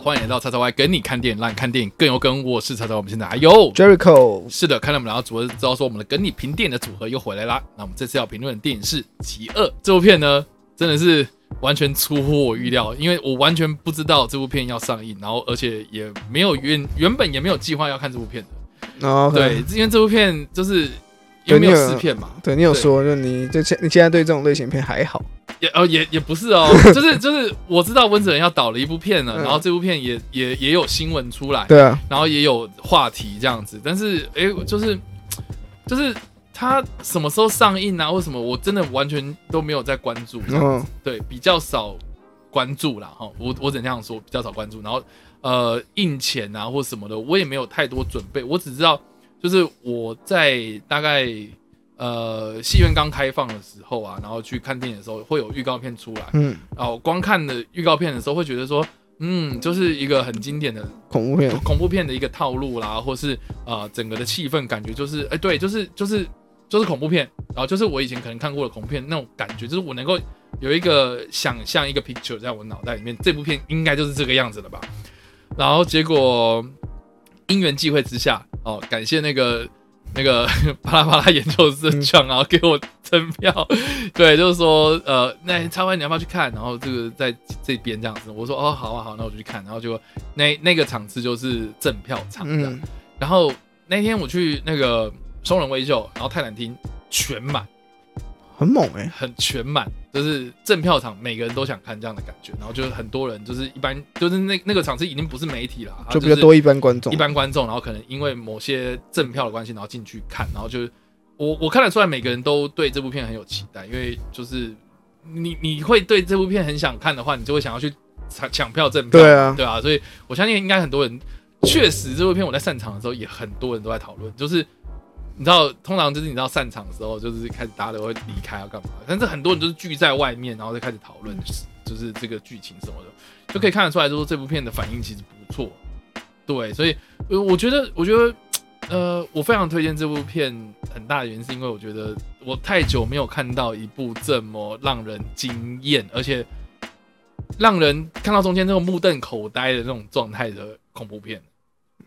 欢迎来到叉叉 Y 跟你看电影，让你看电影更有梗。我是叉叉我们现在还有 Jericho，是的，看到我们两个组合，知道说我们的跟你评电影的组合又回来啦。那我们这次要评论的电影是《极恶》这部片呢，真的是完全出乎我预料，因为我完全不知道这部片要上映，然后而且也没有原原本也没有计划要看这部片的。哦，对，因为这部片就是因为没有试片嘛，对你有说，就你就现你现在对这种类型片还好，也哦也也不是哦，就是就是我知道温子仁要导了一部片了，嗯。然后这部片也也也有新闻出来，对啊，然后也有话题这样子，但是诶，就是就是他什么时候上映啊，或什么，我真的完全都没有在关注，嗯，对，比较少关注啦哈，我我只能这样说，比较少关注，然后呃印钱啊或什么的，我也没有太多准备，我只知道就是我在大概呃戏院刚开放的时候啊，然后去看电影的时候会有预告片出来，嗯，然后光看的预告片的时候会觉得说，嗯，就是一个很经典的恐怖片，恐怖片的一个套路啦，或是呃整个的气氛感觉就是，哎、对，就是就是就是恐怖片，然后就是我以前可能看过的恐怖片那种感觉，就是我能够有一个想象一个 picture 在我脑袋里面，这部片应该就是这个样子的吧。然后结果因缘际会之下，哦，感谢那个那个 巴拉巴拉研究室的奖，然后给我赠票，对，就是说呃，那超威你要不要去看？然后这个在这边这样子，我说哦好啊好，那我就去看，然后就那那个场次就是赠票场的。嗯，然后那天我去那个松仁微秀，然后泰坦厅全满，很猛哎，很全满，就是正票场，每个人都想看这样的感觉。然后就是很多人，就是一般就是那那个场次已经不是媒体了，就比较多一般观众，一般观众，然后可能因为某些赠票的关系，然后进去看，然后就是我我看得出来每个人都对这部片很有期待，因为就是你你会对这部片很想看的话，你就会想要去抢抢票赠票，对啊对啊，所以我相信应该很多人确实这部片我在散场的时候也很多人都在讨论，就是。你知道，通常就是你知道散场的时候，就是开始大家都会离开要干嘛，但是很多人就是聚在外面，然后再开始讨论，就是这个剧情什么的，就可以看得出来，就是这部片的反应其实不错。对，所以，我觉得，我觉得，呃，我非常推荐这部片，很大的原因是因为我觉得我太久没有看到一部这么让人惊艳，而且让人看到中间这种目瞪口呆的那种状态的恐怖片。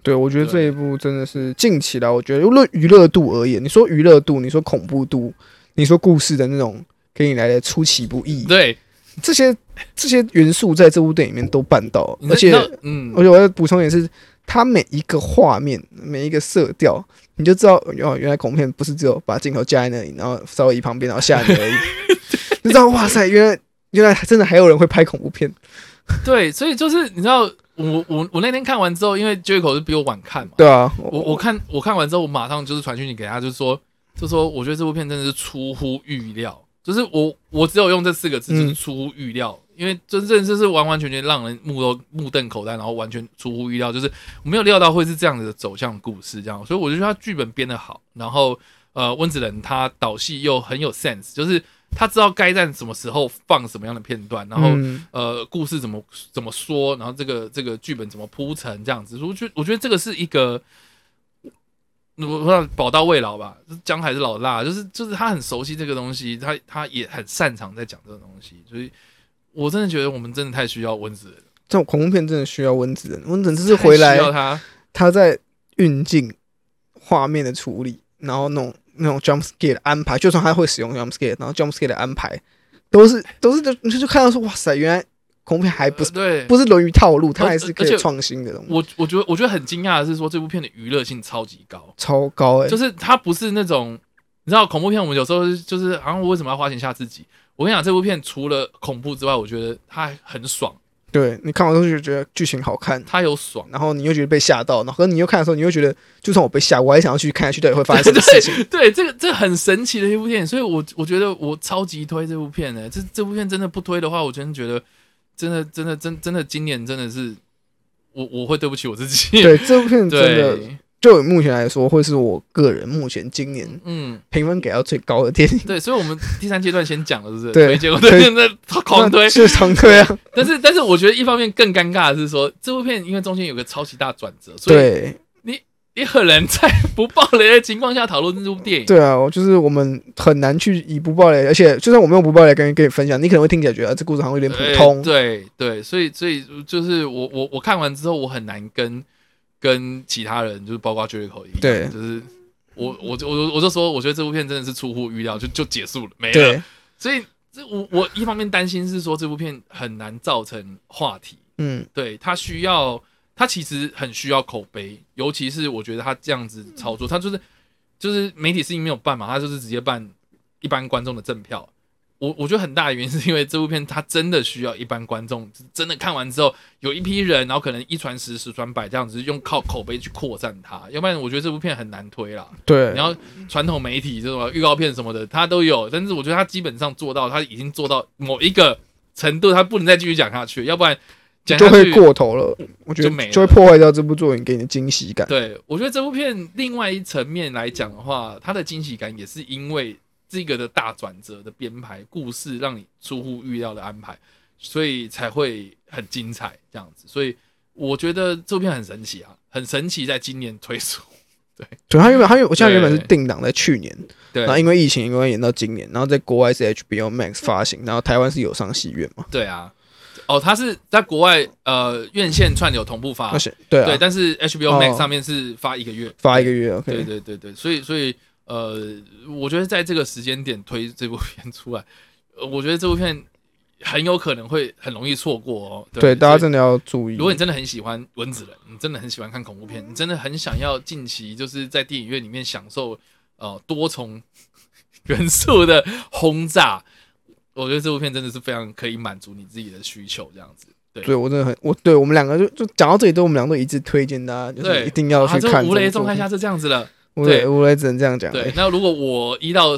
对我觉得这一部真的是近期来，我觉得论娱乐度而言，你说娱乐度，你说恐怖度，你说故事的那种给你来的出其不意，对，这些这些元素在这部电影里面都办到，你而且嗯。而，且我要补充也是，它每一个画面、每一个色调，你就知道哦，原来恐怖片不是只有把镜头架在那里，然后稍微移旁边，然后吓你而已。你知道，哇塞，原来原来真的还有人会拍恐怖片，对，所以就是你知道，我我我那天看完之后，因为 Jericho 是比我晚看嘛，对啊，我我看我看完之后，我马上就是传讯息给他，就是说，就说我觉得这部片真的是出乎预料，就是我我只有用这四个字，就是嗯。出乎预料，因为真正就是完完全全让人目都目瞪口呆，然后完全出乎预料，就是我没有料到会是这样子的走向故事，这样，所以我就觉得他剧本编得好，然后呃温子仁他导戏又很有 sense，就是他知道该在什么时候放什么样的片段，然后。嗯呃，故事怎么怎么说，然后这个这个剧本怎么铺陈，这样子，我觉得我觉得这个是一个，我我说宝刀未老吧，姜还是老辣，就是就是他很熟悉这个东西，他他也很擅长在讲这个东西，所以我真的觉得我们真的太需要温子仁，这种恐怖片真的需要温子仁，温子仁这是回来需要他，他在运镜画面的处理，然后那种那种 jump scare 的安排，就算他会使用 jump scare，然后 jump scare 的安排都是都是就你就看到说哇塞，原来恐怖片还不是呃对，不是沦于套路，它而还是可以创新的东西，我我觉得我觉得很惊讶的是说这部片的娱乐性超级高，超高哎、就是它不是那种你知道恐怖片，我们有时候就是好像我为什么要花钱吓自己？我跟你讲，这部片除了恐怖之外，我觉得它还很爽，对你看完之后就觉得剧情好看，它有爽。然后你又觉得被吓到，然后你又看的时候，你又觉得就算我被吓，我还想要去看下去到底会发生什么事情。对，这个这很神奇的一部电影，所以我我觉得我超级推这部片的、这这部片真的不推的话，我真的觉得真的真的真真的今年真的是我我会对不起我自己。对，这部片真的 对，就目前来说，会是我个人目前今年嗯，评分给到最高的电影。对，所以我们第三阶段先讲了，是不是？对推荐我推对，那狂推。是常推啊。但是但是我觉得一方面更尴尬的是说，这部片因为中间有个超级大转折，所以你你很难在不爆雷的情况下讨论这部电影。对啊，我就是我们很难去以不爆雷，而且就算我们用不爆雷跟你跟你分享，你可能会听起来觉得、啊这故事好像有点普通。对对，所以所以就是我我我看完之后，我很难跟跟其他人，就是包括 Jericho 一样，对就是我我就我我就说，我觉得这部片真的是出乎预料，就就结束了，没了。所以这我我一方面担心是说这部片很难造成话题，嗯，对它需要，它其实很需要口碑，尤其是我觉得他这样子操作，他就是就是媒体事情没有办嘛，他就是直接办一般观众的赠票。我我觉得很大的原因是因为这部片它真的需要一般观众真的看完之后有一批人，然后可能一传十，十传百这样子，用靠口碑去扩散它，要不然我觉得这部片很难推啦。对，然后传统媒体这种预告片什么的，它都有，但是我觉得它基本上做到，它已经做到某一个程度，它不能再继续讲下去，要不然讲就会。过头了，我觉就没了得就会破坏掉这部作品给你的惊喜感。对，我觉得这部片另外一层面来讲的话，它的惊喜感也是因为这个的大转折的编排、故事让你出乎预料的安排，所以才会很精彩这样子。所以我觉得这部片很神奇啊，很神奇，在今年推出。对，他原本他原我现在原本是定档在去年，对然后因为疫情，因为延到今年，然后在国外是 HBO Max 发行，然后台湾是有上戏院嘛？对啊，哦，它是在国外呃院线串流同步发对对，啊，但是 HBO 哦 Max 上面是发一个月，发一个月对，OK，对对对，所以所以呃，我觉得在这个时间点推这部片出来，呃我觉得这部片很有可能会很容易错过哦。对，大家真的要注意。如果你真的很喜欢蚊子人，你真的很喜欢看恐怖片，你真的很想要近期就是在电影院里面享受呃多重元素的轰炸，我觉得这部片真的是非常可以满足你自己的需求，这样子。对对我真的很，我对我们两个就就讲到这里，都我们两个都一致推荐大家，就是对一定要去啊，这看。无雷状态下，是这样子的。对无雷只能这样讲。对，，那如果我一到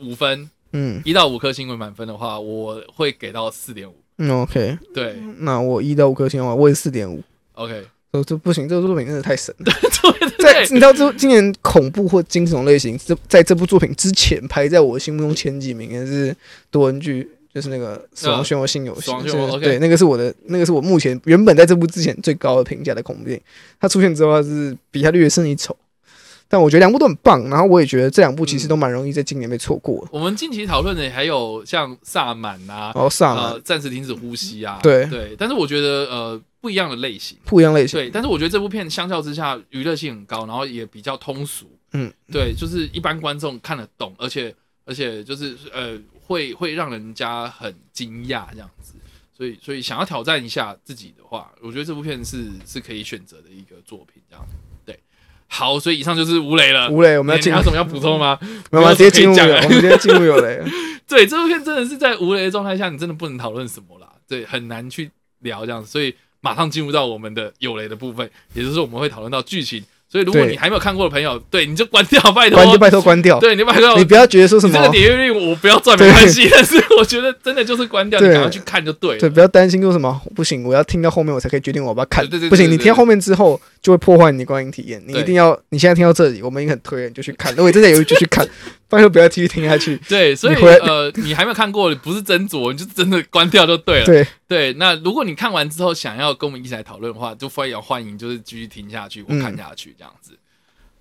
五分，嗯一到五颗星为满分的话，我会给到四点五。嗯，OK，对那我一到五颗星的话，我也四点五。，OK，这这不行，这部作品真的太神了。对在对你知道这今年恐怖或惊悚类型，这在这部作品之前排在我心目中前几名的是多恩剧，就是那个《死亡漩涡新游戏对，那个是我的，那个是我目前原本在这部之前最高的评价的恐怖电影。它出现之后，它是比它略胜一筹。但我觉得两部都很棒，然后我也觉得这两部其实都蛮容易在今年被错过的。我们近期讨论的还有像萨满啊，然后萨满。呃，暂时停止呼吸啊，对。对，但是我觉得呃不一样的类型，不一样类型，对，但是我觉得这部片相较之下娱乐性很高，然后也比较通俗，嗯，对，就是一般观众看得懂，而且而且就是呃会会让人家很惊讶这样子，所以所以想要挑战一下自己的话，我觉得这部片是是可以选择的一个作品，这样。对。好，所以以上就是吴磊了。吴磊，我们要进有，什么要补充吗？我们要直接进入有，我们直接进入有雷。对，这部片真的是在无雷的状态下，你真的不能讨论什么啦，对，很难去聊这样子，所以马上进入到我们的有雷的部分，也就是说我们会讨论到剧情。所以如果你还没有看过的朋友，对，你就关掉，拜托，关就拜托关掉，对，你拜托，你不要觉得说什么你这个点阅率我不要赚没关系，但是我觉得真的就是关掉，你对赶快去看就对了。对，不要担心说什么不行，我要听到后面我才可以决定我要不要看。对对不行，你听到后面之后就会破坏你的观影体验。你一定要，你现在听到这里，我们已经很推了，你就去看。如果你真的有就去看，拜托不要继续听下去。对，所以呃，你还没有看过，不是斟酌，你就真的关掉就对了。对，对，那如果你看完之后想要跟我们一起来讨论的话，就非常欢迎，就是继续听下去或嗯看下去这样子。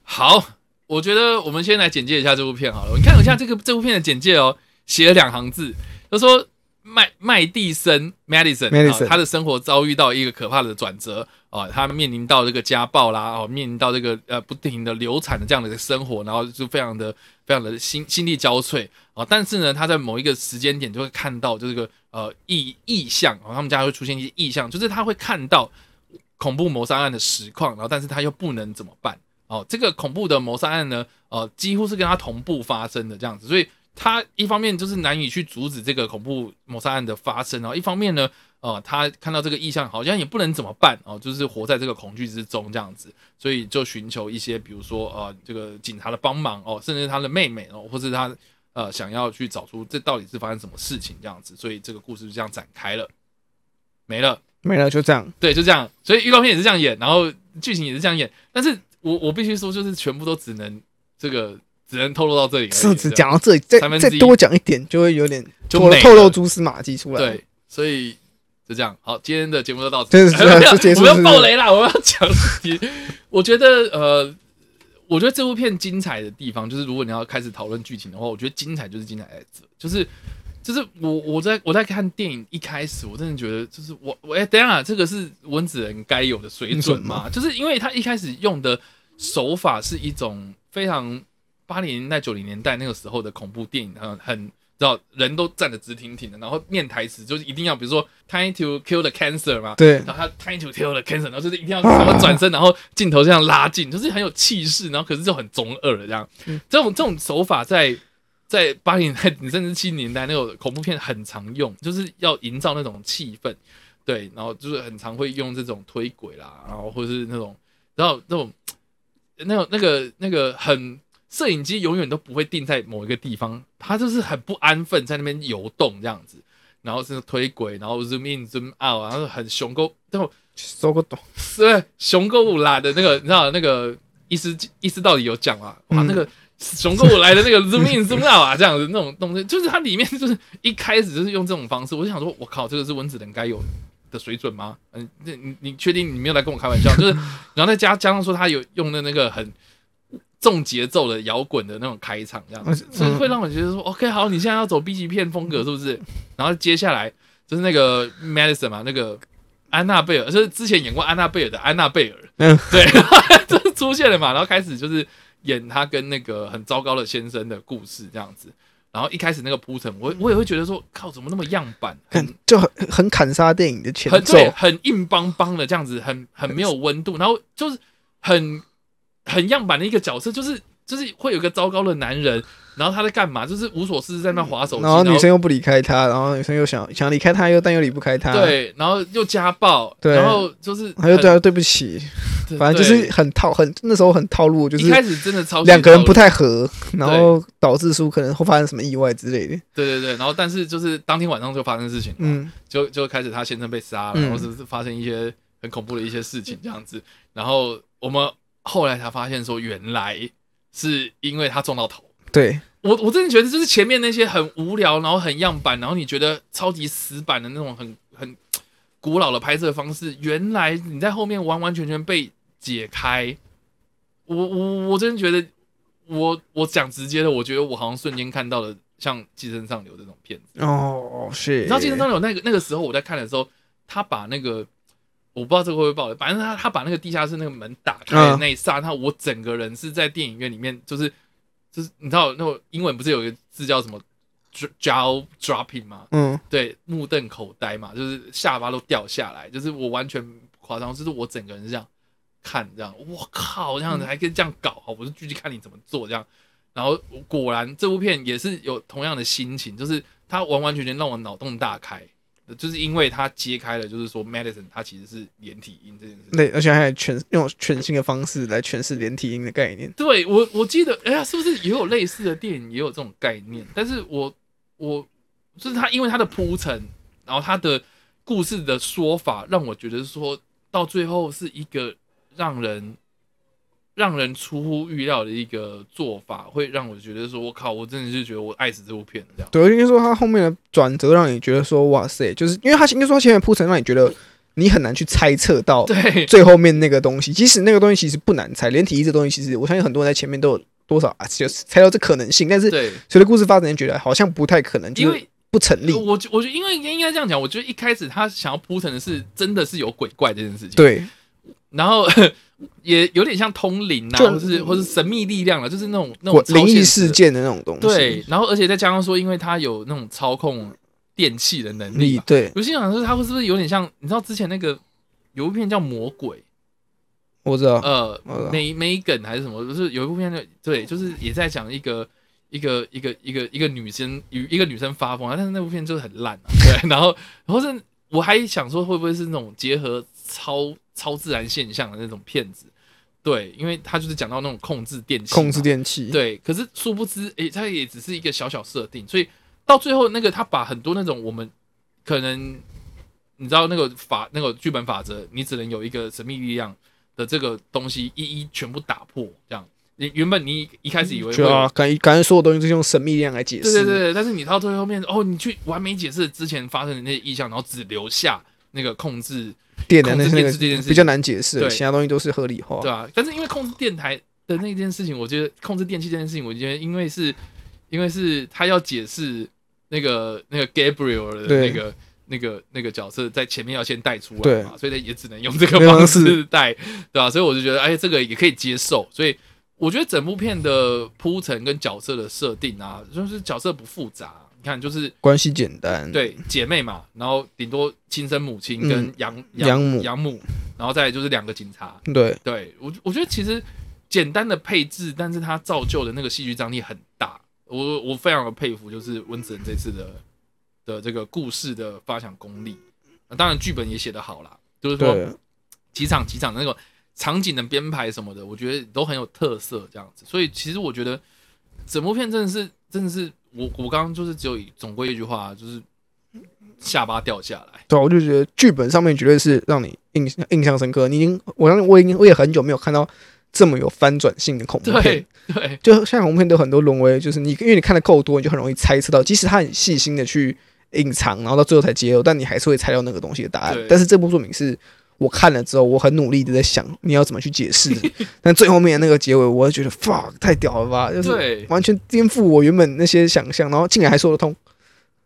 好，我觉得我们先来简介一下这部片好了。你看一下这个这部片的简介哦，写了两行字，他说麦麦蒂森 Madison，, Madison 啊他的生活遭遇到一个可怕的转折啊，他面临到这个家暴啦，哦，面临到这个呃不停的流产的这样的一个生活，然后就非常的非常的心心力交瘁啊。但是呢，他在某一个时间点就会看到就是个呃异异象，他们家会出现一些异象，就是他会看到恐怖谋杀案的实况，然后但是他又不能怎么办？哦，这个恐怖的谋杀案呢，呃，几乎是跟他同步发生的这样子，所以他一方面就是难以去阻止这个恐怖谋杀案的发生，然后一方面呢，呃，他看到这个意象好像也不能怎么办哦，就是活在这个恐惧之中这样子，所以就寻求一些比如说呃这个警察的帮忙哦，甚至他的妹妹哦，或是他呃想要去找出这到底是发生什么事情这样子，所以这个故事就这样展开了，没了。没了，就这样。对，就这样。所以预告片也是这样演，然后剧情也是这样演。但是我我必须说，就是全部都只能这个只能透露到这里是只讲到这里，再再多讲一点，就会有点透就透露蛛丝马迹出来。对，所以就这样。好，今天的节目就到此。我们要是爆雷啦！我们要讲，我觉得呃我觉得这部片精彩的地方，就是如果你要开始讨论剧情的话，我觉得精彩就是精彩在这，就是就是我我在我在看电影一开始，我真的觉得就是我我哎、等一下这个是温子仁该有的水准吗？就是因为他一开始用的手法是一种非常八零年代九零年代那个时候的恐怖电影，很很。知道人都站得直挺挺的，然后念台词就是一定要，比如说 trying to kill the cancer 嘛，对然后他 trying to kill the cancer，然后就是一定要然后转身，然后镜头这样拉近，就是很有气势，然后可是就很中二的这样。嗯这种这种手法在在八零年代，甚至七零年代那种恐怖片很常用，就是要营造那种气氛，对，然后就是很常会用这种推轨啦，然后或是那种，然后那种那种那个那个很。摄影机永远都不会定在某一个地方，它就是很不安分，在那边游动这样子，然后是推轨，然后 zoom in zoom out，然后很雄沟，然后搜个懂，对熊沟舞来的那个，你知道那个意思意思到底有讲啊？哇，嗯那个熊沟舞来的那个 zoom in zoom out 啊，这样子那种东西，就是它里面就是一开始就是用这种方式，我就想说，我靠，这个是温子仁该有的水准吗？嗯，那你你确定你没有来跟我开玩笑？就是然后再加加上说他有用的那个很。重节奏的摇滚的那种开场，这样。所以会让我觉得说，OK，好，你现在要走 B 级片风格是不是？然后接下来就是那个 Madison 嘛，那个安娜贝尔，就是之前演过安娜贝尔的安娜贝尔，嗯，对，就是出现了嘛，然后开始就是演他跟那个很糟糕的先生的故事这样子。然后一开始那个铺陈，我我也会觉得说，靠，怎么那么样板，很很就很很砍杀电影的前奏，很对，很硬邦邦的这样子，很很没有温度，然后就是很很样板的一个角色，就是就是会有一个糟糕的男人，然后他在干嘛？就是无所事事在那划手机，然后女生又不离开他，然后女生又想想离开他，又但又离不开他，，对，然后又家暴，对然后就是他又对他对不起，对反正就是很套，很那时候很套路，就是一开始真的超两个人不太合，然后导致出可能会发生什么意外之类的，对对对，然后但是就是当天晚上就发生事情，嗯，嗯，就就开始他先生被杀了，嗯。然后是是发生一些很恐怖的一些事情这样子，然后我们后来才发现说，原来是因为他撞到头。对，我我真的觉得就是前面那些很无聊，然后很样板，然后你觉得超级死板的那种很很古老的拍摄方式，原来你在后面完完全全被解开。我我我真的觉得，我我讲直接的，我觉得我好像瞬间看到了像《寄生上流》这种片子。哦，是，你知道《寄生上流》那个那个时候我在看的时候，他把那个我不知道这个会不会爆雷，反正他他把那个地下室那个门打开的嗯那一刹那，我整个人是在电影院里面，就是就是你知道那种英文不是有一个字叫什么 jaw dropping 吗？嗯，对，目瞪口呆嘛，就是下巴都掉下来，就是我完全不夸张，就是我整个人是这样看，这样，我靠，这样子还可以这样搞，好，我就继续看你怎么做这样。然后果然这部片也是有同样的心情，就是它完完全全让我脑洞大开，就是因为他揭开了，就是说 medicine 它其实是连体婴这件事情。对，而且还全用全新的方式来诠释连体婴的概念，对我我记得，哎呀，是不是也有类似的电影也有这种概念？但是我我就是他，因为他的铺陈，然后他的故事的说法，让我觉得说到最后是一个让人让人出乎预料的一个做法，会让我觉得说，我靠，我真的是觉得我爱死这部片这样。对，应该说他后面的转折让你觉得说，哇塞，就是因为他应该说他前面铺陈让你觉得你很难去猜测到对最后面那个东西，即使那个东西其实不难猜，连体婴这东西其实我相信很多人在前面都有多少啊，就是猜到这可能性，但是，随着故事发展，觉得好像不太可能，就是因为不成立。我觉我觉得因为应该这样讲，我觉得一开始他想要铺陈的是真的是有鬼怪这件事情。对，然后也有点像通灵啊，就或是或是神秘力量了，就是那种那种灵异事。件的那种东西，对，然后而且再加上说，因为他有那种操控电器的能力对，我心想说他会是不是有点像？你知道之前那个有一部片叫《魔鬼》，我知道，呃梅梅梗还是什么，就是有一部片的，对，就是也在讲一个一个一个一个一个女生与一个女生发疯啊，但是那部片就是很烂啊，对，然后然后是我还想说会不会是那种结合超超自然现象的那种骗子，对，因为他就是讲到那种控制电器，控制电器，对，可是殊不知，诶、它也只是一个小小设定，所以到最后那个他把很多那种我们可能你知道那个法那个剧本法则，你只能有一个神秘力量的这个东西一一全部打破，这样。你原本你一开始以为会有就啊，感感觉所有东西都是用神秘力量来解释，对对对，但是你到最后面哦，你去完美解释之前发生的那些意象，然后只留下那个控制，电的那事比较难解释对，其他东西都是合理化对。啊、但是因为控制电台的那件事情，我觉得控制电器这件事情，我觉得因为是因为是他要解释那个那个 Gabriel 的那个。那个那个角色在前面要先带出来嘛，所以他也只能用这个方方式式带，对吧、所以我就觉得，哎，这个也可以接受。所以我觉得整部片的铺陈跟角色的设定啊，就是角色不复杂。你看，就是关系简单，，对姐妹嘛，然后顶多亲生母亲嗯跟养、养母养母，然后再来就是两个警察。对，对我我觉得其实简单的配置，但是它造就的那个戏剧张力很大。我我非常的佩服，就是温子仁这次的的这个故事的发想功力。那当然剧本也写得好啦，就是说，几场几场的那个场景的编排什么的，我觉得都很有特色，这样子。所以其实我觉得整部片真的是真的是我我刚刚就是只有总归一句话，就是下巴掉下来。对啊，我就觉得剧本上面绝对是让你印象印象深刻。你已经，我相信我已经我也很久没有看到这么有翻转性的恐怖片对。对就现在恐怖片都很多沦为，就是你因为你看的够多，你就很容易猜测到，即使他很细心的去隐藏，然后到最后才揭露，但你还是会猜到那个东西的答案。但是这部作品是我看了之后，我很努力的在想你要怎么去解释，但最后面那个结尾，我就觉得 fuck 太屌了吧，就是完全颠覆我原本那些想象，然后竟然还说得通，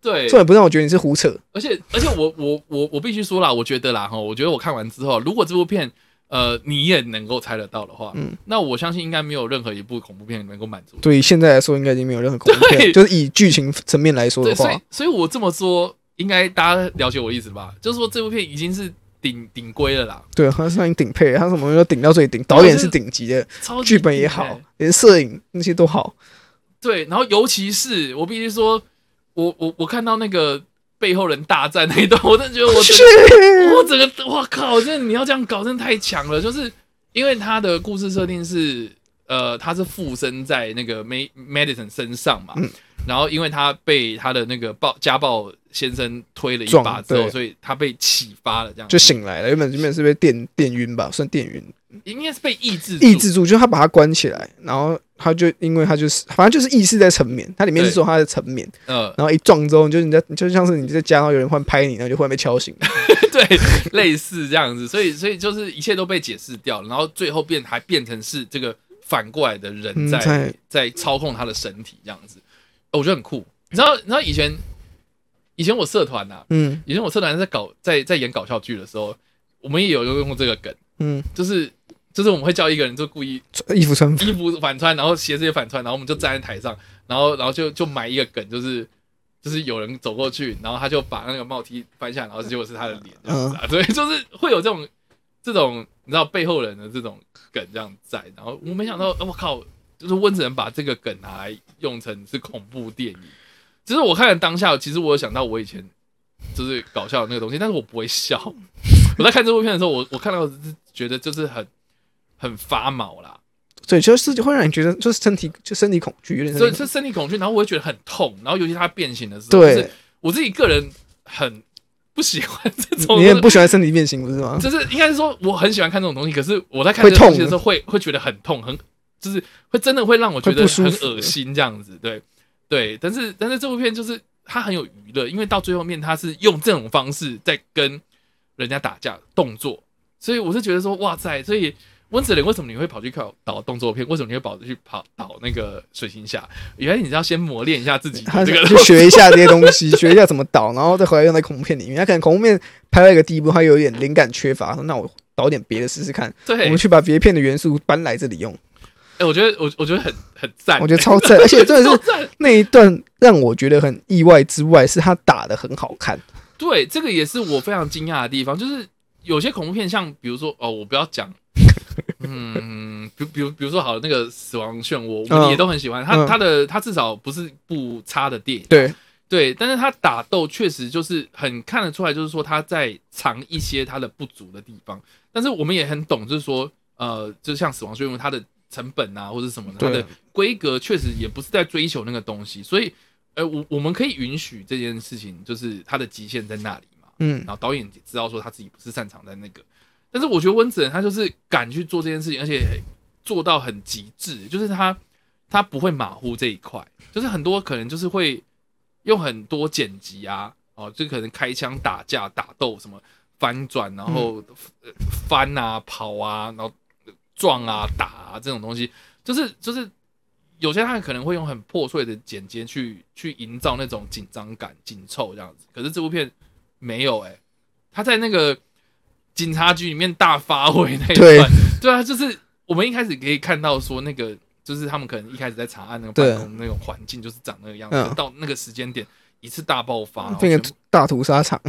对这也不让我觉得你是胡扯。而且而且我我我我必须说啦，我觉得啦哈，我觉得我看完之后，如果这部片呃你也能够猜得到的话，嗯那我相信应该没有任何一部恐怖片能够满足。对现在来说，应该已经没有任何恐怖片，就是以剧情层面来说，的话所以，所以我这么说，应该大家了解我的意思吧？就是说这部片已经是顶顶规了啦，对，他是已经顶配，他什么都顶到最顶，导演是顶级的，超级剧本也好欸，连摄影那些都好。对，然后尤其是我必须说，我我我看到那个背后人大战那一段，我真的觉得我整 我整个我靠，真的你要这样搞，真的太强了。就是因为他的故事设定是，呃，他是附身在那个 May Madison 身上嘛，嗯。然后因为他被他的那个暴家暴先生推了一把之后，所以他被启发了，这样。就醒来了。原本原本是被电电晕吧，算电晕，应该是被抑制抑制住，就他把他关起来，然后他就因为他就是反正就是意识在沉眠，它里面是说他在沉眠，呃，然后一撞之后，你就你在就像是你在家，然后有人忽然拍你，然后就忽然被敲醒。对，类似这样子，所以所以就是一切都被解释掉了，然后最后变还变成是这个反过来的人在、嗯在在操控他的身体这样子，我觉得很酷。你知道，你知道以前以前我社团呐、嗯以前我社团在搞在在演搞笑剧的时候，我们也有用过这个梗，嗯，就是就是我们会叫一个人就故意衣服穿衣服反穿，然后鞋子也反穿，然后我们就站在台上，然后然后就就埋一个梗，就是就是有人走过去，然后他就把那个帽梯翻下来，然后结果是他的脸这样子啊，对，就是会有这种这种你知道背后人的这种梗这样在，然后我没想到，我、靠，就是温子仁把这个梗拿来用成是恐怖电影，只是我看了当下，其实我有想到我以前就是搞笑的那个东西，但是我不会笑。我在看这部片的时候，我我看到是觉得就是很很发毛啦，对，就是会让你觉得就是身体就身体恐惧，有点所以是身体恐身体恐惧，然后我会觉得很痛，然后尤其它变形的时候，对。就是我自己个人很不喜欢这种，你也不喜欢身体变形，不是吗？就是应该是说我很喜欢看这种东西，可是我在看这种东西的时候会会觉得很痛，很就是会真的会让我觉得很恶心这样子，对对，但是但是这部片就是它很有娱乐，因为到最后面它是用这种方式在跟人家打架动作，所以我是觉得说哇塞，所以。温子仁，为什么你会跑去考导动作片？为什么你会跑去跑导那个水行侠？原来你是要先磨练一下自己这个去 学一下这些东西，学一下怎么导，然后再回来用在恐怖片里面。他可能恐怖片拍到一个地步，他有点灵感缺乏，那我导点别的试试看，我们，去把别片的元素搬来这里用，哎、我觉得我我觉得很很赞，我觉得超赞。而且真的是。那一段让我觉得很意外之外，是他打的很好看。对，这个也是我非常惊讶的地方，就是有些恐怖片，像比如说哦，我不要讲，嗯，比比如比如说好，那个《死亡漩涡》，我们嗯也都很喜欢，他嗯他的他至少不是不差的电影，对，对，但是他打斗确实就是很看得出来，就是说他在藏一些他的不足的地方，但是我们也很懂，就是说呃，就像《死亡漩涡》，它的成本啊或者什么的，它对。的规格确实也不是在追求那个东西，所以呃，我我们可以允许这件事情，就是它的极限在那里嘛。嗯。然，后导演也知道说他自己不是擅长在那个，但是我觉得温子仁他就是敢去做这件事情，而且做到很极致，就是他他不会马虎这一块，就是很多可能就是会用很多剪辑啊，哦，就可能开枪打架打斗什么翻转，然后、呃翻啊跑啊，然后撞啊打啊这种东西，就是就是有些他可能会用很破碎的剪接去去营造那种紧张感、紧凑这样子。可是这部片没有哎、他在那个警察局里面大发挥那一对段，对。啊，就是我们一开始可以看到说那个就是他们可能一开始在查案那个对办公那种环境就是长那个样子，嗯。到那个时间点一次大爆发，然后那个全部大屠杀场，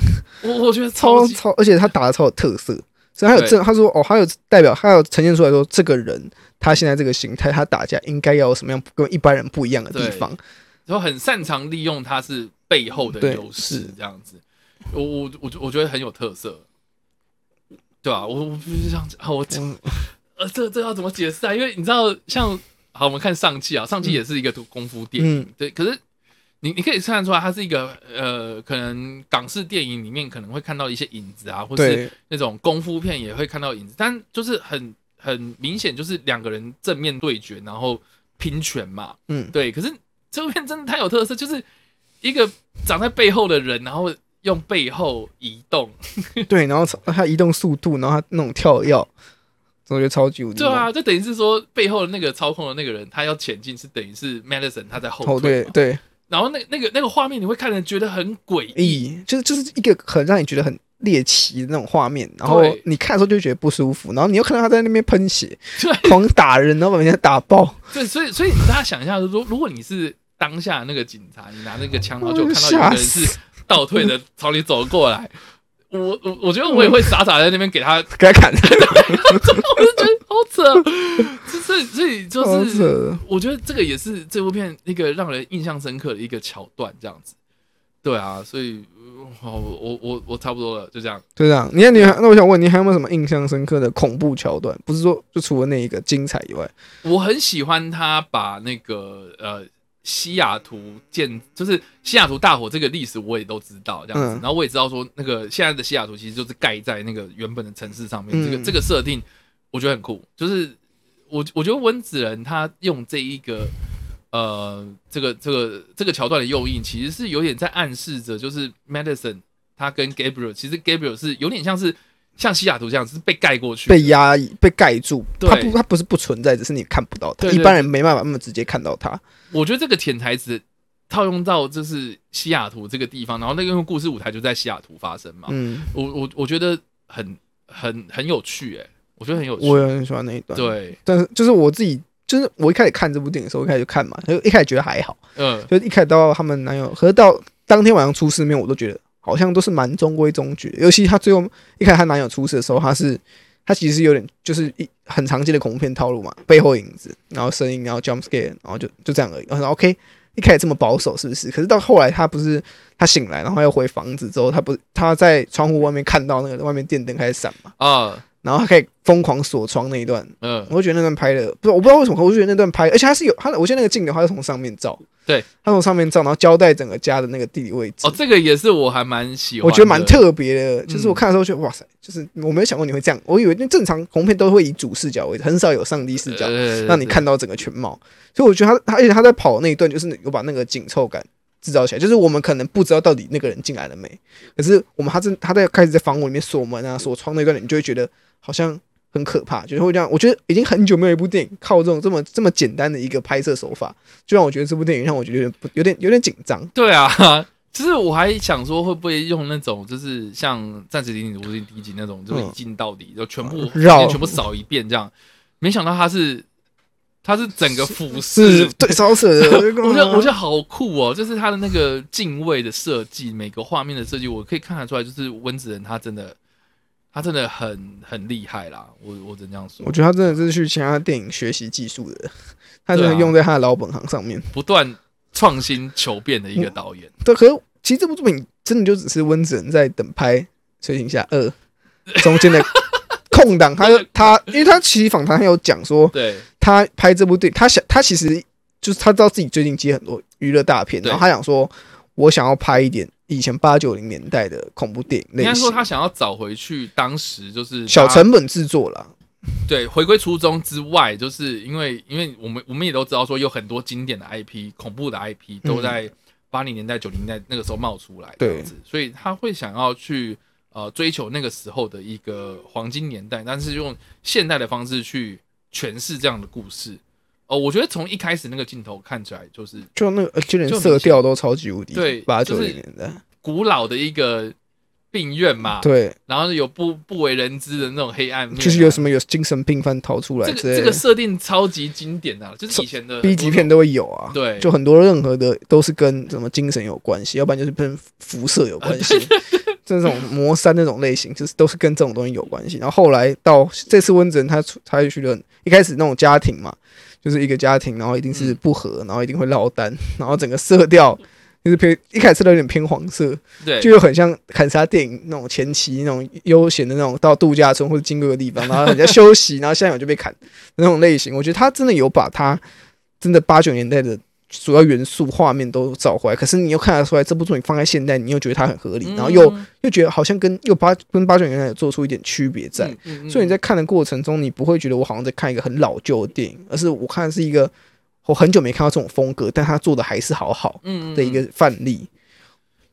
我我觉得超超，而且他打的超有特色，所以他有这他说哦，他有代表，他有呈现出来说这个人他现在这个形态，他打架应该要有什么样跟一般人不一样的地方。然后很擅长利用他是背后的优势，这样子，我我我我觉得很有特色，对吧、我我必须这样子啊，我嗯 呃这这要怎么解释啊？因为你知道，像好我们看上汽啊，上汽也是一个功夫电影，嗯对，可是你你可以看得出来，它是一个呃，可能港式电影里面可能会看到一些影子啊，或是，那种功夫片也会看到影子，但就是很很明显，就是两个人正面对决，然后拼拳嘛，嗯，对。可是这部片真的太有特色，就是一个长在背后的人，然后用背后移动，对，然后他移动速度，然后他那种跳跃，我觉得超级无敌。对啊，就等于是说背后的那个操控的那个人，他要前进，是等于是 Madison 他在后哦，退嘛，对。对，然后那那个那个画面你会看着觉得很诡异，就是就是一个很让你觉得很猎奇的那种画面，然后你看的时候就觉得不舒服，然后你又看到他在那边喷血，对。狂打人，然后把人家打爆，对，所以所以大家想一下，如如果你是当下那个警察，你拿那个枪，然后就看到有一个人是倒退的朝你走过来，我我我觉得我也会傻傻在那边给他，给他砍，我就觉得好扯，所以所以就是。我觉得这个也是这部片一个让人印象深刻的一个桥段，这样子。对啊，所以呃好，我我我差不多了，就这样。就这样，你看你还那我想问你还有没有什么印象深刻的恐怖桥段？不是说就除了那一个精彩以外，我很喜欢他把那个呃西雅图建，就是西雅图大火这个历史我也都知道这样子，嗯。然后我也知道说那个现在的西雅图其实就是盖在那个原本的城市上面，这个嗯这个设定我觉得很酷，就是我我觉得温子仁他用这一个。呃，这个这个这个桥段的用意，其实是有点在暗示着，就是 Madison 他跟 Gabriel，其实 Gabriel 是有点像是像西雅图这样，子被盖过去，被压抑、被盖住，对。它不它不是不存在，只是你看不到它，一般人没办法那么直接看到它。我觉得这个潜台词套用到就是西雅图这个地方，然后那个故事舞台就在西雅图发生嘛，嗯，我我我觉得很很很有趣哎、我觉得很有趣，我也很喜欢那一段。，对，但是就是我自己，就是我一开始看这部电影的时候，一开始就看嘛，就一开始觉得还好，嗯，就一开始到他们男友，可是到当天晚上出事面，我都觉得好像都是蛮中规中矩的。尤其他最后一开始她男友出事的时候，他是他其实有点就是一很常见的恐怖片套路嘛，背后影子，然后声音，然后 jump scare，然后就就这样而已。然后 OK，一开始这么保守是不是？可是到后来他不是他醒来，然后又回房子之后，他不他在窗户外面看到那个外面电灯开始闪嘛，啊，然后他可以疯狂锁窗那一段，嗯，我就觉得那段拍的，不是我不知道为什么，我就觉得那段拍，而且他是有他，我觉得那个镜头他是从上面照，对，他从上面照，然后交代整个家的那个地理位置，哦，这个也是我还蛮喜欢，我觉得蛮。特别的。就是嗯我看的时候觉得哇塞，就是我没有想过你会这样，我以为那正常恐怖片都会以主视角为主，很少有上帝视角呃让你看到整个全貌，所以我觉得他他而且他在跑那一段就是有把那个紧凑感。制造起来，就是我们可能不知道到底那个人进来了没，可是我们他正他在开始在房屋里面锁门啊、锁窗那段，你就会觉得好像很可怕，就是会这样。我觉得已经很久没有一部电影靠这种这么这么简单的一个拍摄手法，就让我觉得这部电影让我觉得有点有点有点紧张。对啊，其 实我还想说，会不会用那种就是像《战时离你无尽第一集》那种，就是一镜到底，就全部嗯绕全部扫一遍这样。没想到他是他是整个俯视，对，超扯的。我觉得我觉得好酷哦，就是他的那个敬畏的设计，每个画面的设计，我可以看得出来，就是温子仁他真的他真的很很厉害啦。我我只能这样说我，觉得他真的是去其他电影学习技术的，他真的用在他的老本行上面。不断创新求变的一个导演。对，可是其实这部作品真的就只是温子仁在等拍《水行侠二》中间的 空档，他就他，因为他其实访谈他有讲说，对他拍这部电他想他其实就是他知道自己最近接很多娱乐大片，然后他想说，我想要拍一点以前八九零年代的恐怖电影类型，应该说他想要找回去当时就是小成本制作啦。对，回归初衷之外，就是因为因为我们我们也都知道说有很多经典的 IP、恐怖的 IP 都在八零年代、九零年代那个时候冒出来，这样子，所以他会想要去呃追求那个时候的一个黄金年代，但是用现代的方式去诠释这样的故事。哦，我觉得从一开始那个镜头看起来就是就那个呃就连色调都超级无敌，对八九就是零年代，古老的一个病院嘛，对，然后有不不为人知的那种黑暗面啊、就是有什么有精神病犯逃出来这个这个设定超级经典的啊，就是以前的 B 级片都会有啊，对就很多任何的都是跟什么精神有关系，要不然就是跟辐射有关系。这种魔山那种类型，就是都是跟这种东西有关系。然后后来到这次温子仁他出他就觉得一开始那种家庭嘛，就是一个家庭，然后一定是不和，然后一定会落单，然后整个色调就是偏一开始色调有点偏黄色，对，就又很像砍杀电影那种前期那种悠闲的那种到度假村或者经过的地方，然后人家休息，然后下一秒就被砍那种类型。我觉得他真的有把他真的八九年代的主要元素画面都找回来，可是你又看得出来这部作品放在现代，你又觉得它很合理，然后又嗯又觉得好像跟又八跟八九年代有做出一点区别在。嗯嗯嗯所以你在看的过程中，你不会觉得我好像在看一个很老旧的电影，而是我看的是一个我很久没看到这种风格，但他做的还是好好嗯嗯的一个嗯范例。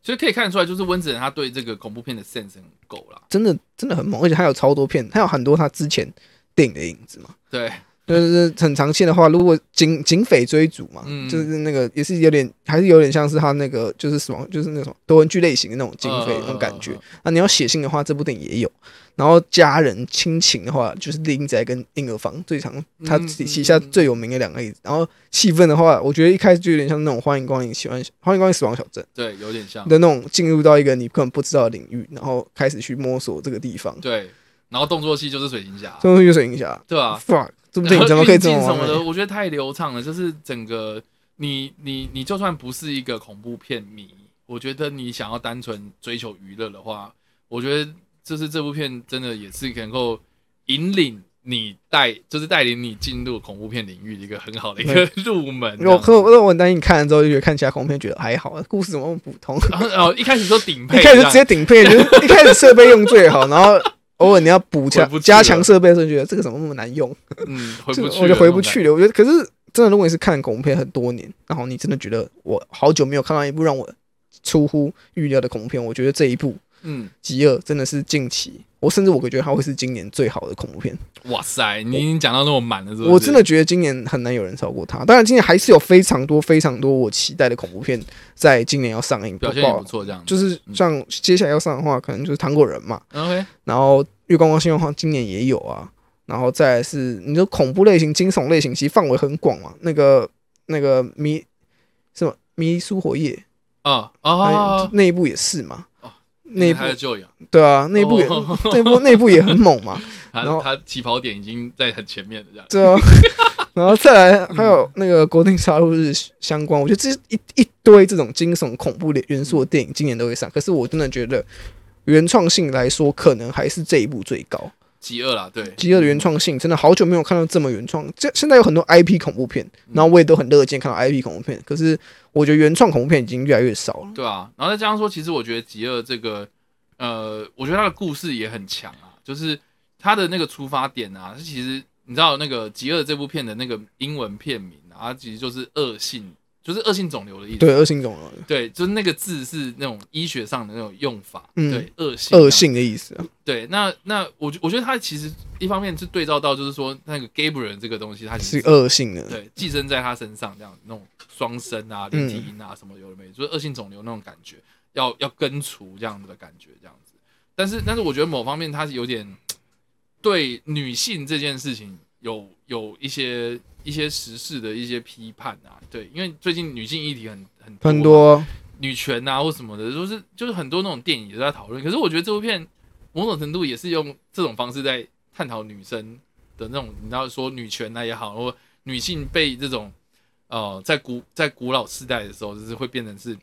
所以可以看得出来，就是温子仁他对这个恐怖片的 sense 很够啦。真的真的很猛，而且他有超多片，他有很多他之前电影的影子嘛。对，就是很常见的话，如果警警匪追逐嘛，嗯就是那个也是有点，还是有点像是他那个就是死亡，就是那种多文剧类型的那种警匪那种感觉。那你要写信的话，这部电影也有。然后家人亲情的话，就是丽英仔跟婴儿房最常他嗯旗旗下最有名的两个例子。然后气氛的话，我觉得一开始就有点像那种欢迎光临喜欢欢迎光临死亡小镇对，有点像。的那种进入到一个你根本不知道的领域，然后开始去摸索这个地方。对，然后动作戏就是水行侠，动作戏就水影侠对啊？，fuck，这部电影怎么可以这么什么的，我觉得太流畅了。就是整个你你你就算不是一个恐怖片迷，我觉得你想要单纯追求娱乐的话，我觉得就是这部片真的也是能够引领你带，就是带领你进入恐怖片领域的一个很好的一个 入门。我可我我很担心你看了之后就觉得看其他恐怖片觉得还好，故事怎么那么普通？然后然后一开始说顶配，一开始直接顶配，就是一开始设备用最好，然后偶尔你要补强加强设备的时候，觉得这个怎么那么难用？嗯 回这不去，个我就回不去。了。我觉得，可是真的，如果你是看恐怖片很多年，然后你真的觉得我好久没有看到一部让我出乎预料的恐怖片，我觉得这一部《嗯，极恶》真的是近期，我甚至我觉得它会是今年最好的恐怖片。哇塞，你已经讲到那么满了，是不是？我真的觉得今年很难有人超过它。当然，今年还是有非常多非常多我期待的恐怖片在今年要上映，表现也不错，这样就是像接下来要上的话，可能就是《糖果人》嘛，OK。然后《月光光心愿话》今年也有啊，然后再来是你说恐怖类型、惊悚类型，其实范围很广嘛。那个那个迷什么迷苏火夜，啊哎啊，那一部也是嘛哦，那一部他的旧养，对啊，那一部也哦 那一部那一部也很猛嘛，然后他起跑点已经在很前面了，这样。对啊。然后再来还有那个《国定杀戮日》相关，我觉得这一一堆这种惊悚恐怖的元素的电影今年都会上，可是我真的觉得原创性来说，可能还是这一部最高。极恶啦，对，极恶的原创性真的好久没有看到这么原创。这现在有很多 IP 恐怖片，然后我也都很乐见看到 IP 恐怖片，可是我觉得原创恐怖片已经越来越少了。对啊，然后再加上说，其实我觉得极恶这个，呃，我觉得它的故事也很强啊，就是它的那个出发点啊，是其实你知道那个极恶这部片的那个英文片名啊，它其实就是恶性，就是恶性肿瘤的意思。对，恶性肿瘤，对，就是那个字是那种医学上的那种用法，嗯对，恶性，恶。性的意思啊。对，那那我觉我觉得他其实一方面是对照到，就是说那个 Gabriel 这个东西，它其是实恶性的，对寄生在他身上，这样那种双生啊、嗯连体婴啊什么有的没的，就是恶性肿瘤那种感觉，要要根除这样子的感觉，这样子。但是但是我觉得某方面它是有点对女性这件事情有有一些一些时事的一些批判啊，对，因为最近女性议题很很很多女权啊或什么的，就是就是很多那种电影也在讨论。可是我觉得这部片某种程度也是用这种方式在探讨女生的那种，你知道说女权啊也好，或女性被这种呃在古在古老世代的时候，就是会变成是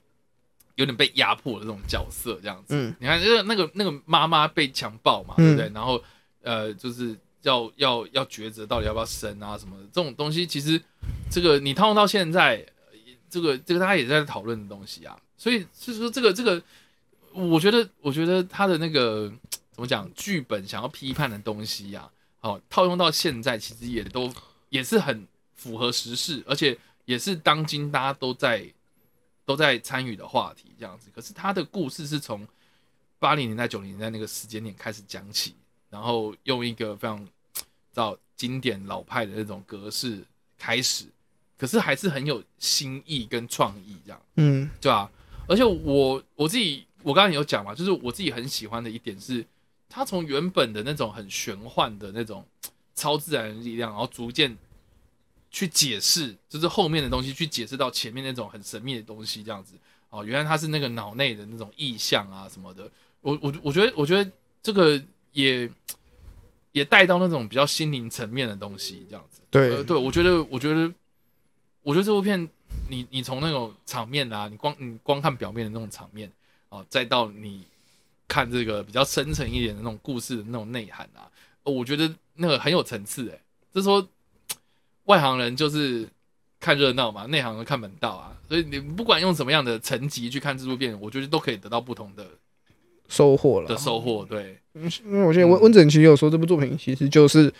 有点被压迫的这种角色这样子。嗯你看，那个那个那个妈妈被强暴嘛，嗯对不对？然后呃，就是要要要抉择到底要不要生啊什么的这种东西，其实这个你套用到现在，这个这个大家也在讨论的东西啊。所以就是说，这个这个，我觉得我觉得他的那个怎么讲，剧本想要批判的东西呀、啊，哦，套用到现在，其实也都也是很符合时事，而且也是当今大家都在都在参与的话题这样子。可是他的故事是从八零年代、九零年代那个时间点开始讲起，然后用一个非常照经典老派的那种格式开始，可是还是很有新意跟创意这样，嗯对吧、而且我我自己我刚刚有讲嘛，就是我自己很喜欢的一点是，他从原本的那种很玄幻的那种超自然的力量，然后逐渐去解释，就是后面的东西去解释到前面那种很神秘的东西，这样子哦，原来他是那个脑内的那种意象啊什么的。我我我觉得我觉得这个也也带到那种比较心灵层面的东西，这样子。对呃，对，我觉得，我觉得，我觉得这部片，你你从那种场面啊，你光你光看表面的那种场面啊，再到你看这个比较深层一点的那种故事的那种内涵啊，呃我觉得那个很有层次哎。就是说，外行人就是看热闹嘛，内行人看门道啊，所以你不管用什么样的层级去看这部片，我觉得都可以得到不同的收获了的收获。对，因为我觉得温温子仁其实有说这部作品其实就是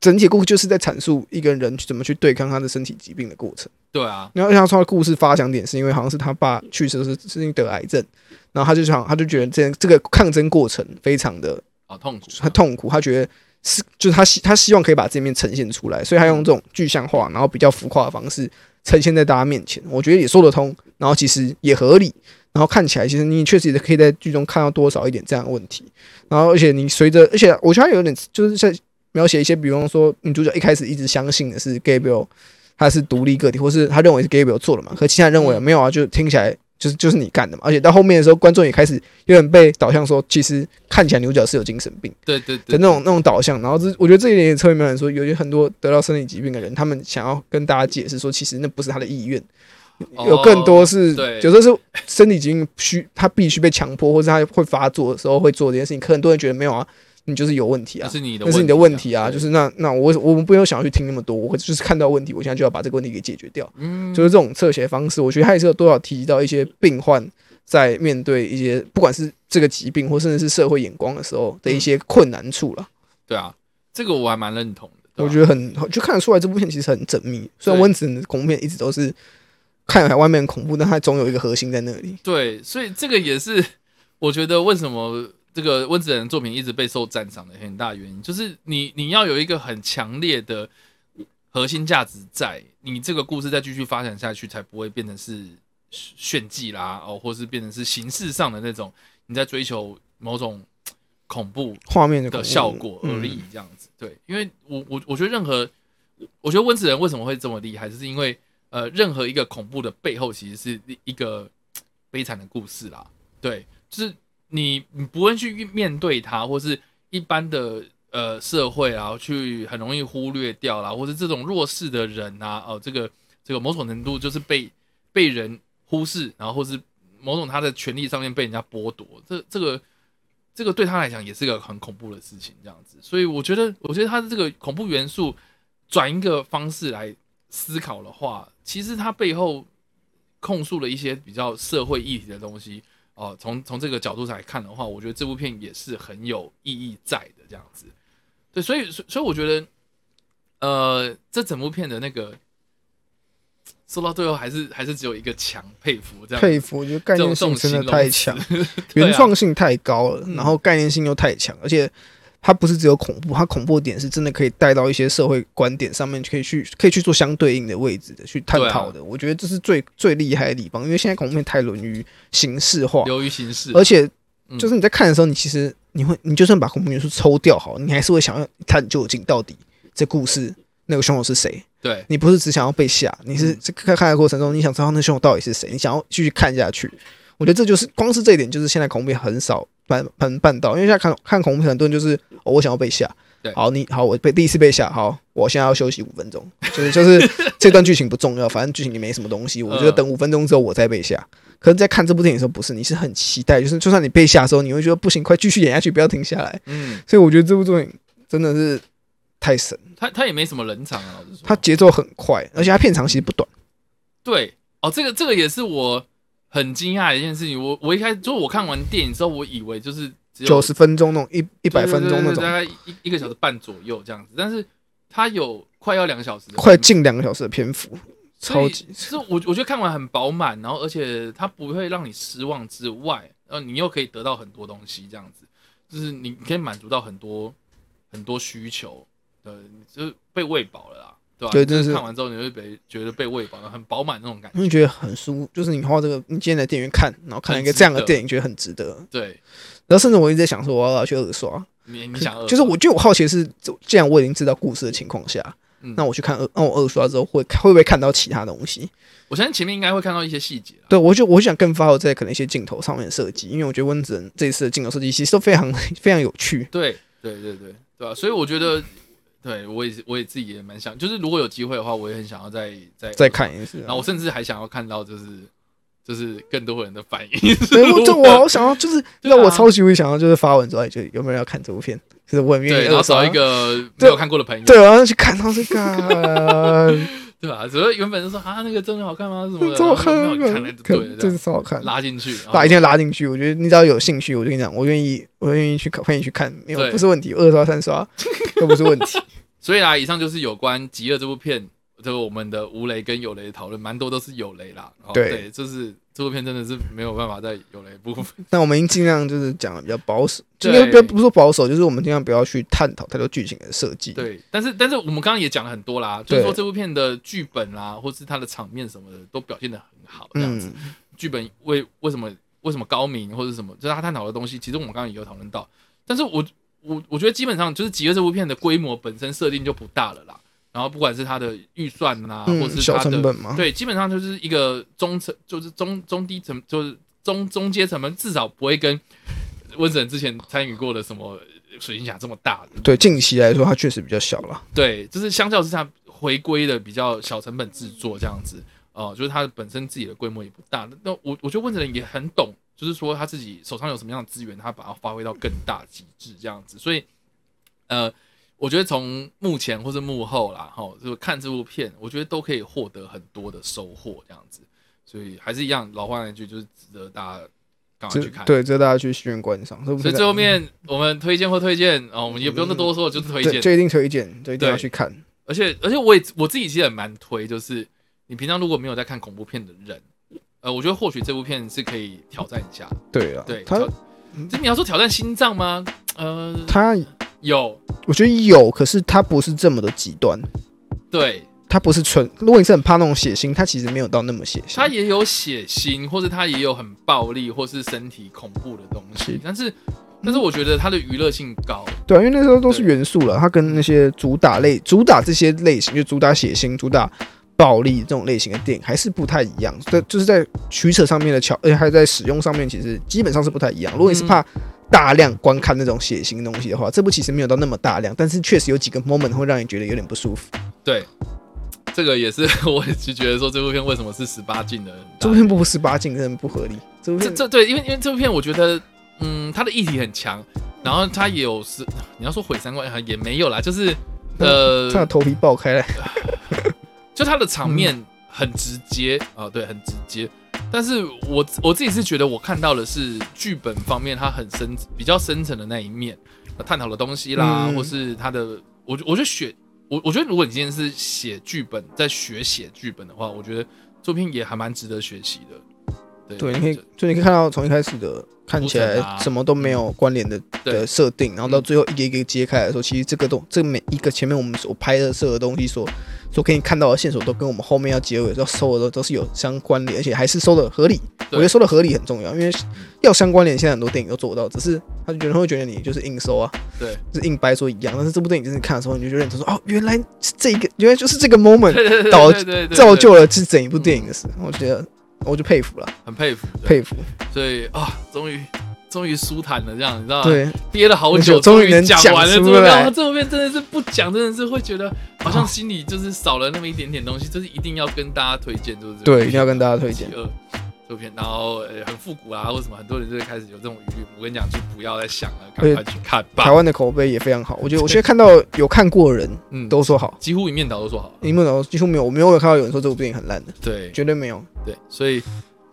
整体故事就是在阐述一个人怎么去对抗他的身体疾病的过程。对啊，然后他说故事发想点是因为好像是他爸去世的是是因为得癌症，然后他就想他就觉得这这个抗争过程非常的啊痛苦，很痛苦，他觉得是就是他希他希望可以把这面呈现出来，所以他用这种具象化然后比较浮夸的方式呈现在大家面前，我觉得也说得通，然后其实也合理。然后看起来，其实你确实也可以在剧中看到多少一点这样的问题。然后，而且你随着，而且我觉得他有点就是在描写一些，比方说女主角一开始一直相信的是 Gabriel 他是独立个体，或是他认为是 Gabriel 做的嘛，可其他人认为没有啊，就听起来就是就是你干的嘛。而且到后面的时候，观众也开始有点被导向说，其实看起来女主角是有精神病对对对的那种那种导向。然后这我觉得这一点也侧面来说，有些很多得到生理疾病的人，他们想要跟大家解释说，其实那不是他的意愿。有更多是，有时候是身体疾病需他必须被强迫，或者他会发作的时候会做这件事情。可很多人觉得没有啊，你就是有问题啊，那是你的，那是你的问题啊。就是那那我我们不用想要去听那么多，我就是看到问题，我现在就要把这个问题给解决掉。嗯，就是这种侧写方式，我觉得他也是有多少提及到一些病患在面对一些不管是这个疾病或甚至是社会眼光的时候的一些困难处了。对啊，这个我还蛮认同的。我觉得很就看得出来这部片其实很缜密。虽然温子仁的恐怖片一直都是看起来外面很恐怖，但它总有一个核心在那里。对，所以这个也是 我觉得为什么这个温子仁的作品一直备受赞赏的很大原因，就是你你要有一个很强烈的核心价值在，你这个故事再继续发展下去，才不会变成是炫技啦，哦，或是变成是形式上的那种你在追求某种恐怖画面的效果而嗯已，这样子。对，因为我我我觉得任何，我觉得温子仁为什么会这么厉害，就是因为呃，任何一个恐怖的背后其实是一个悲惨的故事啦。对，就是你你不会去面对它，或是一般的呃社会啊，去很容易忽略掉啦，或是这种弱势的人啊，哦、这个这个某种程度就是被被人忽视，然后或是某种他的权利上面被人家剥夺，这这个这个对他来讲也是个很恐怖的事情，这样子。所以我觉得，我觉得他的这个恐怖元素转一个方式来思考的话，其实它背后控诉了一些比较社会议题的东西。哦、从从这个角度来看的话，我觉得这部片也是很有意义在的，这样子。对，所以所以我觉得，呃，这整部片的那个说到最后，还是还是只有一个强佩服这样子。佩服，我觉得概念性真的太强，啊原创性太高了，嗯然后概念性又太强，而且它不是只有恐怖，它恐怖点是真的可以带到一些社会观点上面，可以去可以去做相对应的位置的去探讨的。我觉得这是最最厉害的地方，因为现在恐怖片太沦于形式化，流于形式，而且嗯就是你在看的时候，你其实你会，你就算把恐怖元素抽掉好，你还是会想要探究竟到底这故事那个凶手是谁。对你不是只想要被吓，你是嗯在看看的过程中，你想知道那凶手到底是谁，你想要继续看下去。我觉得这就是光是这一点，就是现在恐怖片很少办办办到，因为现在看看恐怖片，很多人就是、哦、我想要被吓对，好你好，我被第一次被吓，好，我现在要休息五分钟，就是就是 这段剧情不重要，反正剧情里没什么东西，我觉得嗯等五分钟之后我再被吓。可是，在看这部电影的时候，不是，你是很期待，就是就算你被吓的时候，你会觉得不行，快继续演下去，不要停下来。嗯，所以我觉得这部作品真的是太神，他他也没什么冷场啊，老实说。它节奏很快，而且他片长其实不短。对哦，这个这个也是我很惊讶的一件事情。我我一开始就是我看完电影之后，我以为就是九十分钟那种一一百分钟那种。大，概一一个小时半左右这样子，但是它有快要两个小时快近两个小时的篇幅，超级。是我我觉得看完很饱满，然后而且它不会让你失望之外，然后，你又可以得到很多东西，这样子，就是你可以满足到很多很多需求，呃，就是被喂饱了啦对吧？对真的就是看完之后你会被觉得被喂饱了，很饱满那种感觉。你觉得很舒服，就是你花这个，你今天来电影院看，然后看一个这样的电影，觉得很值得。对，然后甚至我一直在想说，我要不要去二刷？你你想二就是我，就我好奇的是，既然我已经知道故事的情况下，嗯那我去看二，那我二刷之后会会不会看到其他东西？我相信前面应该会看到一些细节。对我就我就想更发我在可能一些镜头上面的设计，因为我觉得温子仁这一次的镜头设计其实都非常 非常有趣。对对对对对吧、所以我觉得，对我也是我也自己也蛮想，就是如果有机会的话，我也很想要再再再看一次啊然后我甚至还想要看到就是就是更多人的反应。对，我好想要，就是让我超级会想要，就是发文之后，就有没有人要看这部片？就是我很愿对，意然后找一。个没有看过的朋友，对，我要去看到这个，对吧？只是原本就说啊，那个真的好看吗？什么的，这么看然后没有看那就对真样是超好看。拉进去，把一定要拉进去，我觉得你只要有兴趣，我就跟你讲，我愿意，我愿意去看，陪你去看，没有不是问题，二刷三刷 都不是问题。所以啊，以上就是有关《极恶》这部片，这个我们的无雷跟有雷的讨论，蛮多都是有雷啦。对，就是这部片真的是没有办法再有了一部分。那我们已经尽量就是讲的比较保守，对尽量不要不说保守，就是我们尽量不要去探讨太多剧情的设计。对，但是但是我们刚刚也讲了很多啦，就是说这部片的剧本啦，或是它的场面什么的，都表现的很好，这样子。嗯，剧本为为什么为什么高明或者什么，就是他探讨的东西，其实我们刚刚也有讨论到。但是我我我觉得基本上就是《极恶》这部片的规模本身设定就不大了啦。然后不管是它的预算啦，或是它的成本嘛，对，基本上就是一个中层，就是中中低层，就是中中阶层们，至少不会跟温子仁之前参与过的什么水晶侠这么大的。对，近期来说它确实比较小了。对，就是相较之下回归的比较小成本制作这样子，哦、就是它本身自己的规模也不大。那我我觉得温子仁也很懂，就是说他自己手上有什么样的资源，他把它发挥到更大极致这样子。所以，呃，我觉得从幕前或是幕后啦，哈，就看这部片，我觉得都可以获得很多的收获这样子。所以还是一样，老话那句，就是值得大家赶快去看。对，这大家去戏院观赏。所以最后面我们推荐或推荐哦，我们也不用再多说，就是推荐对，。就一定推荐，就一定要去看。而且而且我也我自己其实也蛮推，就是你平常如果没有在看恐怖片的人，呃，我觉得或许这部片是可以挑战一下的。对啊，对，他挑就你要说挑战心脏吗？呃，他，有，我觉得有，可是它不是这么的极端。对，它不是纯，如果你是很怕那种血腥，它其实没有到那么血腥。它也有血腥，或者它也有很暴力或是身体恐怖的东西是，但是但是我觉得它的娱乐性高，对啊，因为那时候都是元素了，它跟那些主打类、主打这些类型，就主打血腥、主打暴力这种类型的电影还是不太一样。对，就是在取舍上面的巧，而且还在使用上面，其实基本上是不太一样。如果你是怕大量观看那种血腥东西的话，这部其实没有到那么大量，但是确实有几个 moment 会让你觉得有点不舒服。对。这个也是，我也是觉得说这部片为什么是十八禁的？这部片不十八禁真的不合理。这部这片这对，因为因为这部片我觉得，嗯，它的议题很强，然后它也有是你要说毁三观啊也没有啦，就是呃，他的头皮爆开来，就它的场面很直接啊、对，很直接。但是我我自己是觉得我看到的是剧本方面它很深比较深层的那一面，呃探讨的东西啦，嗯或是它的，我我觉得学我我觉得如果你今天是写剧本在学写剧本的话，我觉得作品也还蛮值得学习的。对对，你可以就就你可以看到从一开始的看起来什么都没有关联的对的设定，然后到最后一个一个揭开来的时候，其实这个东这每一个前面我们所拍的摄的东西所所给你看到的线索，都跟我们后面要结尾要收的都都是有相关联，而且还是收的合理。我觉得收的合理很重要，因为要相关联，现在很多电影都做不到，只是他觉得会觉得你就是硬收啊，对，就是硬掰说一样。但是这部电影就是你看的时候，你就认同说哦，原来是这个，原来就是这个 moment 导造就了这整一部电影的事。我觉得我就佩服了，很佩服，佩服。所以啊，终于终于舒坦了，这样你知道吗？对，憋了好久，终于能讲讲完了。出这部片，来哇这部片真的是不讲，真的是会觉得好像心里就是少了那么一点点东西，就是一定要跟大家推荐，就是对，一定要跟大家推荐片，然后呃很复古啊，或什么，很多人就会开始有这种疑虑。我跟你讲，就不要再想了，赶快去看吧台。湾的口碑也非常好，我觉得 我现在看到有看过的人嗯，都说好，几乎一面倒都说好了。你们有几乎没有，我没有看到有人说这部电影很烂的，对绝对没有。对，所以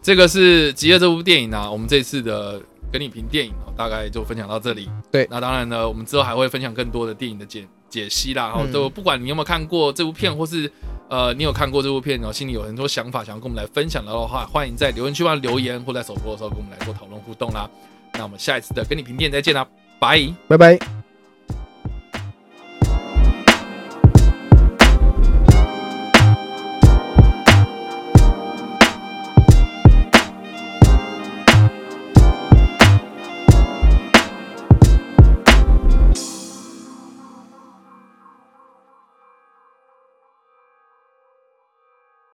这个是《极恶》这部电影啊，我们这次的跟你评电影哦，大概就分享到这里。对那当然呢，我们之后还会分享更多的电影的解解析啦。然后嗯都不管你有没有看过这部片，或是呃你有看过这部片，然后心里有很多想法想要跟我们来分享的话，欢迎在留言区帮留言，或在首播的时候跟我们来做讨论互动啦。那我们下一次的跟你评电影再见啦，拜。拜拜。